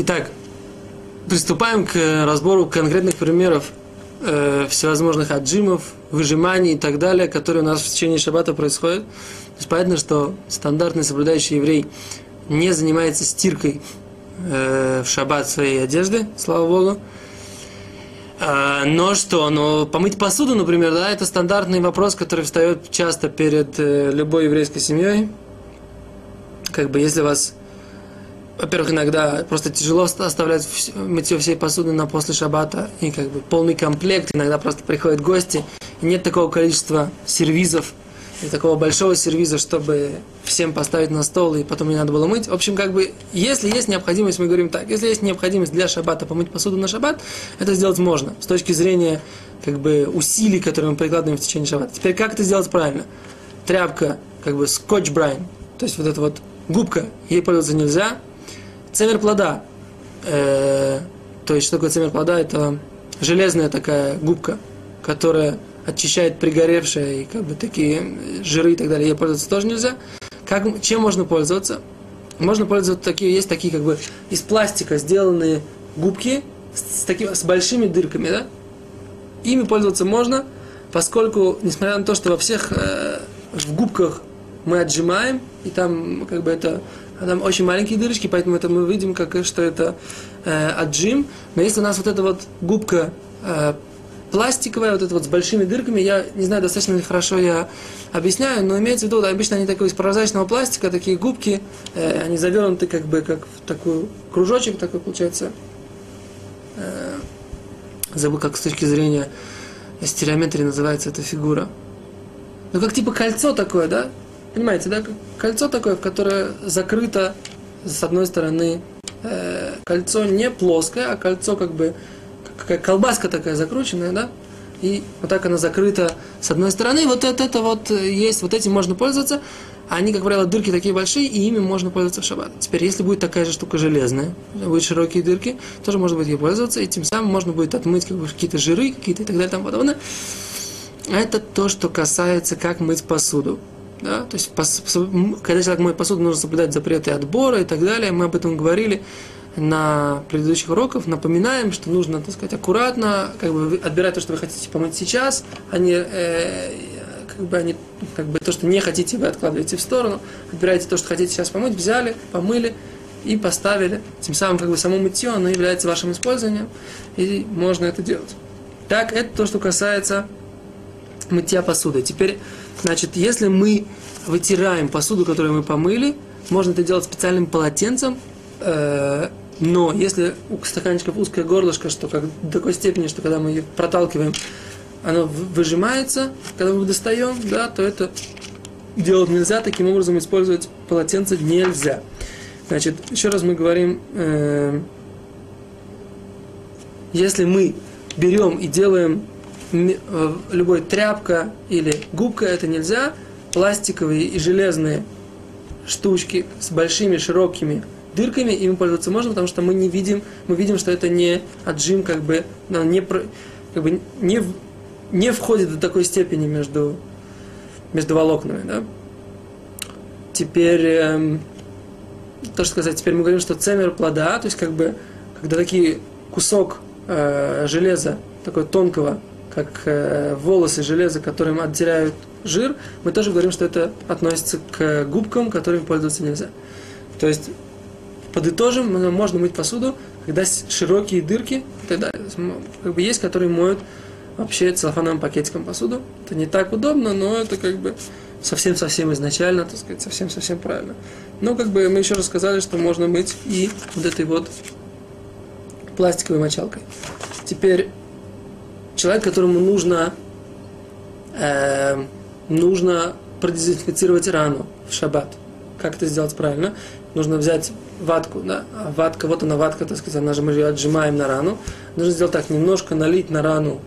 Итак, приступаем к разбору конкретных примеров э, всевозможных отжимов, выжиманий и так далее, которые у нас в течение шаббата происходят. То есть понятно, что стандартный соблюдающий еврей не занимается стиркой э, в шаббат своей одежды, слава Богу. А, но что, ну, помыть посуду, например, да, это стандартный вопрос, который встает часто перед э, любой еврейской семьей. Как бы, если вас, во-первых, иногда просто тяжело оставлять мытье всей посуды на после шаббата, и как бы полный комплект, иногда просто приходят гости, и нет такого количества сервизов, и такого большого сервиза, чтобы всем поставить на стол и потом не надо было мыть. В общем, как бы, если есть необходимость, мы говорим так, если есть необходимость для шаббата помыть посуду на шаббат, это сделать можно с точки зрения как бы усилий, которые мы прикладываем в течение шаббата. Теперь как это сделать правильно? Тряпка, как бы скотч брайн, то есть вот эта вот губка, ей пользоваться нельзя. Цемер плода, э, то есть что такое цемер плода? Это железная такая губка, которая очищает пригоревшие и как бы такие жиры и так далее, ей пользоваться тоже нельзя. Как, чем можно пользоваться? Можно пользоваться такие, есть такие как бы из пластика сделанные губки с, с, такими, с большими дырками, да? Ими пользоваться можно, поскольку, несмотря на то, что во всех э, в губках мы отжимаем, и там как бы это там очень маленькие дырочки, поэтому это мы видим, как, что это э, отжим. Но если у нас вот эта вот губка э, пластиковая, вот это вот с большими дырками, я не знаю, достаточно ли хорошо я объясняю, но имеется в виду, да, обычно они такой из прозрачного пластика, такие губки, э, они завернуты как бы как в такой кружочек такой получается. Э, забыл, как с точки зрения стереометрии называется эта фигура. Ну, как типа кольцо такое, да? Понимаете, да? Кольцо такое, которое закрыто с одной стороны э, кольцо не плоское, а кольцо как бы какая колбаска такая закрученная, да? И вот так она закрыта с одной стороны. Вот это, это вот есть, вот этим можно пользоваться. Они, как правило, дырки такие большие, и ими можно пользоваться в шаббат. Теперь, если будет такая же штука железная, будут широкие дырки, тоже можно будет ей пользоваться, и тем самым можно будет отмыть как бы, какие-то жиры, какие-то и так далее и тому подобное. Это то, что касается, как мыть посуду. Да? То есть, когда человек моет посуду, нужно соблюдать запреты отбора и так далее. Мы об этом говорили на предыдущих уроках. Напоминаем, что нужно, так сказать, аккуратно как бы, отбирать то, что вы хотите помыть сейчас, а не, э, как бы, а не как бы, то, что не хотите, вы откладываете в сторону. Отбираете то, что хотите сейчас помыть, взяли, помыли и поставили. Тем самым как бы само мытье, оно является вашим использованием, и можно это делать. Так, это то, что касается мытья посуды. Теперь, значит, если мы вытираем посуду, которую мы помыли, можно это делать специальным полотенцем, э, но если у стаканчиков узкое горлышко, что как до такой степени, что когда мы ее проталкиваем, оно выжимается, когда мы достаем, да, то это делать нельзя, таким образом использовать полотенце нельзя. Значит, еще раз мы говорим, э, если мы берем и делаем любой тряпка или губка, это нельзя, пластиковые и железные штучки с большими широкими дырками, ими пользоваться можно, потому что мы не видим, мы видим, что это не отжим, как бы, не, как бы не, не входит до такой степени между, между волокнами. Да? Теперь, эм, то, что сказать, теперь мы говорим, что цемер плода, то есть как бы, когда такие кусок э, железа, такой тонкого, как э, волосы железа, которым отделяют жир, мы тоже говорим, что это относится к губкам, которыми пользоваться нельзя. То есть подытожим, можно мыть посуду, когда широкие дырки, тогда как бы есть, которые моют вообще целлофановым пакетиком посуду. Это не так удобно, но это как бы совсем-совсем изначально, так сказать, совсем-совсем правильно. Но как бы мы еще рассказали, что можно мыть и вот этой вот пластиковой мочалкой. Теперь человек, которому нужно, э, нужно продезинфицировать рану в шаббат. Как это сделать правильно? Нужно взять ватку, да, ватка, вот она ватка, так сказать, она же мы ее отжимаем на рану. Нужно сделать так, немножко налить на рану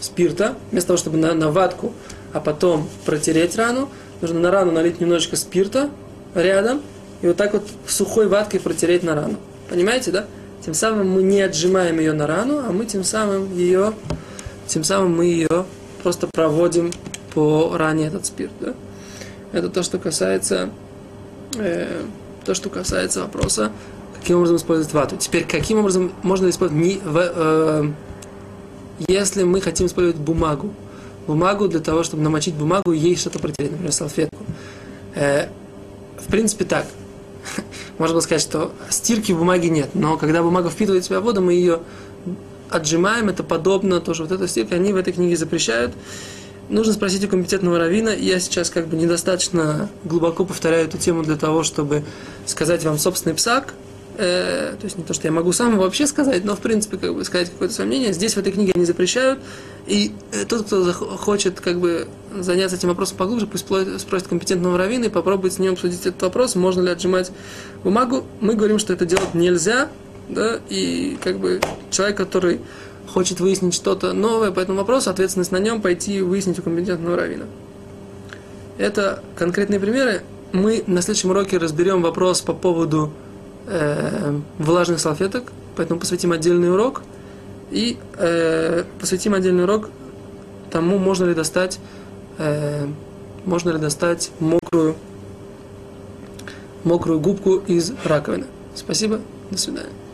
спирта, вместо того, чтобы на, на ватку, а потом протереть рану, нужно на рану налить немножечко спирта рядом, и вот так вот сухой ваткой протереть на рану. Понимаете, да? Тем самым мы не отжимаем ее на рану, а мы тем самым ее, тем самым мы ее просто проводим по ране этот спирт. Да? Это то, что касается э, то, что касается вопроса, каким образом использовать вату. Теперь, каким образом можно использовать, не, в, э, если мы хотим использовать бумагу, бумагу для того, чтобы намочить бумагу и ей что-то протереть, например, салфетку. Э, в принципе, так. Можно сказать, что стирки в бумаге нет, но когда бумага впитывает в себя воду, мы ее отжимаем, это подобно, тоже вот эта стирка, они в этой книге запрещают. Нужно спросить у компетентного равина. Я сейчас как бы недостаточно глубоко повторяю эту тему для того, чтобы сказать вам собственный псак. Э, то есть не то, что я могу сам вообще сказать, но в принципе как бы сказать какое-то свое мнение. Здесь в этой книге они запрещают. И э, тот, кто хочет как бы заняться этим вопросом поглубже, пусть спросит компетентного равина и попробует с ним обсудить этот вопрос, можно ли отжимать бумагу. Мы говорим, что это делать нельзя, да, и как бы человек, который хочет выяснить что-то новое по этому вопросу, ответственность на нем пойти выяснить у компетентного равина. Это конкретные примеры. Мы на следующем уроке разберем вопрос по поводу э, влажных салфеток, поэтому посвятим отдельный урок и э, посвятим отдельный урок тому, можно ли достать, э, можно ли достать мокрую, мокрую губку из раковины. Спасибо, до свидания.